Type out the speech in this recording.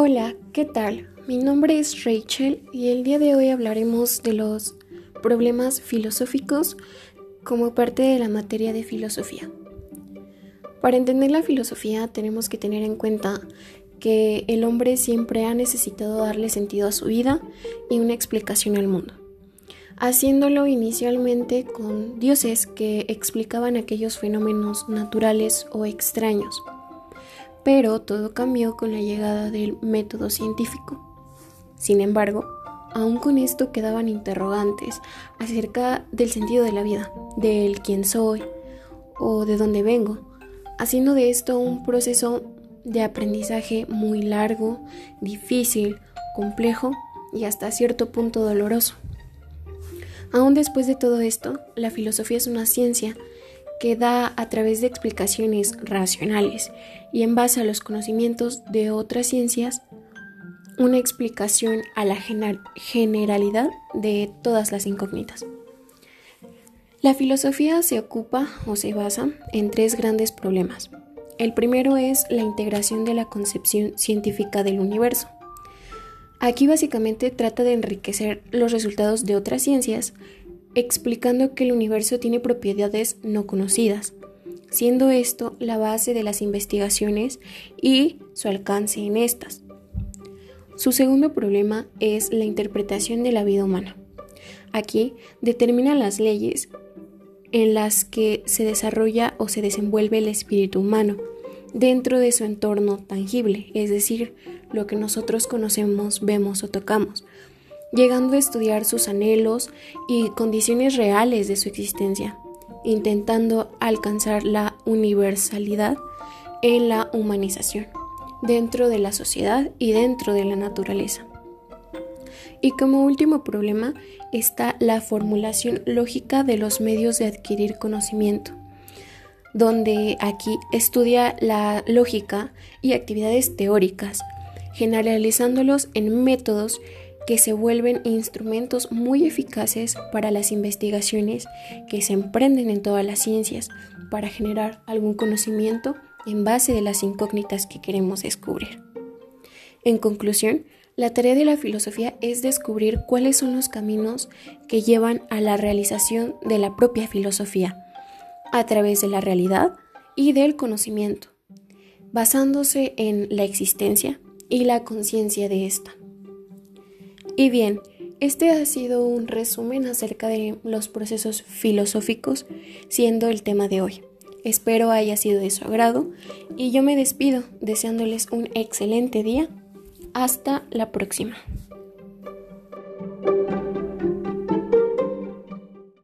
Hola, ¿qué tal? Mi nombre es Rachel y el día de hoy hablaremos de los problemas filosóficos como parte de la materia de filosofía. Para entender la filosofía tenemos que tener en cuenta que el hombre siempre ha necesitado darle sentido a su vida y una explicación al mundo, haciéndolo inicialmente con dioses que explicaban aquellos fenómenos naturales o extraños pero todo cambió con la llegada del método científico. Sin embargo, aún con esto quedaban interrogantes acerca del sentido de la vida, del quién soy o de dónde vengo, haciendo de esto un proceso de aprendizaje muy largo, difícil, complejo y hasta cierto punto doloroso. Aún después de todo esto, la filosofía es una ciencia que da a través de explicaciones racionales y en base a los conocimientos de otras ciencias una explicación a la generalidad de todas las incógnitas. La filosofía se ocupa o se basa en tres grandes problemas. El primero es la integración de la concepción científica del universo. Aquí básicamente trata de enriquecer los resultados de otras ciencias explicando que el universo tiene propiedades no conocidas, siendo esto la base de las investigaciones y su alcance en estas. Su segundo problema es la interpretación de la vida humana. Aquí determina las leyes en las que se desarrolla o se desenvuelve el espíritu humano dentro de su entorno tangible, es decir, lo que nosotros conocemos, vemos o tocamos, llegando a estudiar sus anhelos y condiciones reales de su existencia, intentando alcanzar la universalidad en la humanización, dentro de la sociedad y dentro de la naturaleza. Y como último problema está la formulación lógica de los medios de adquirir conocimiento, donde aquí estudia la lógica y actividades teóricas, generalizándolos en métodos que se vuelven instrumentos muy eficaces para las investigaciones que se emprenden en todas las ciencias para generar algún conocimiento en base de las incógnitas que queremos descubrir. En conclusión, la tarea de la filosofía es descubrir cuáles son los caminos que llevan a la realización de la propia filosofía, a través de la realidad y del conocimiento, basándose en la existencia y la conciencia de esta. Y bien, este ha sido un resumen acerca de los procesos filosóficos, siendo el tema de hoy. Espero haya sido de su agrado y yo me despido deseándoles un excelente día. Hasta la próxima.